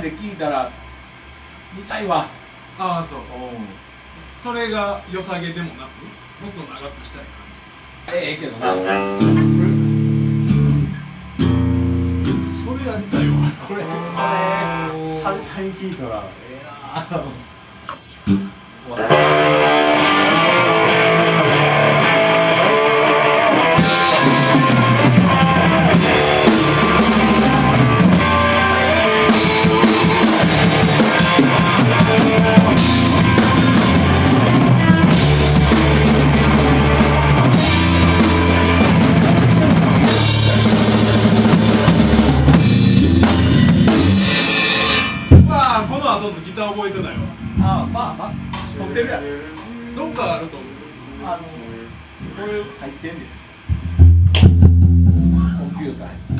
かねて聞いたら見たいわ。ああそう。うん。それが良さげでもなくもっと長くしたい感ええけどな。じそれやりたいわ。これこれ久々に聞いたらええなまあこの後のギター覚えてないわ。あまあまあ撮ってるやん。どっかあると思う。あのこれ入ってんねん。コンピューターにあ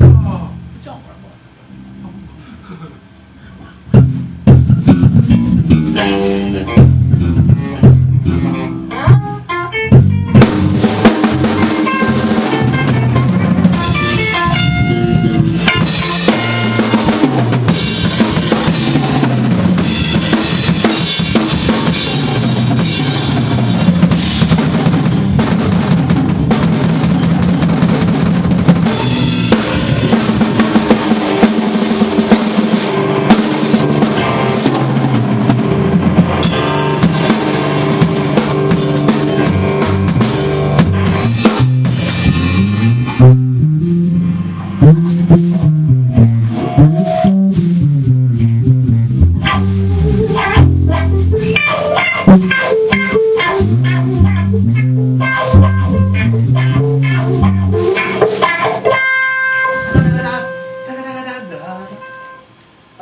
あ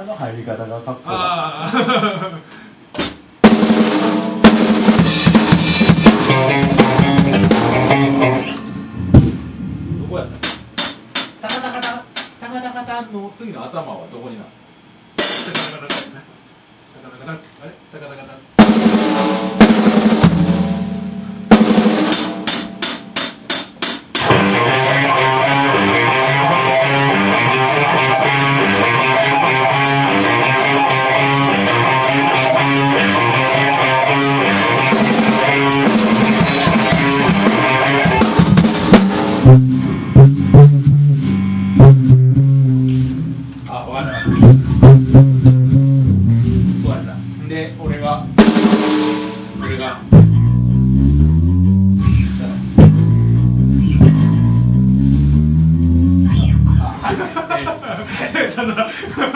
の入り方がかっこいい。ああどこやった？タカタカタタカタカタの次の頭はどこになる？タカタカタタカタカタあれ？な。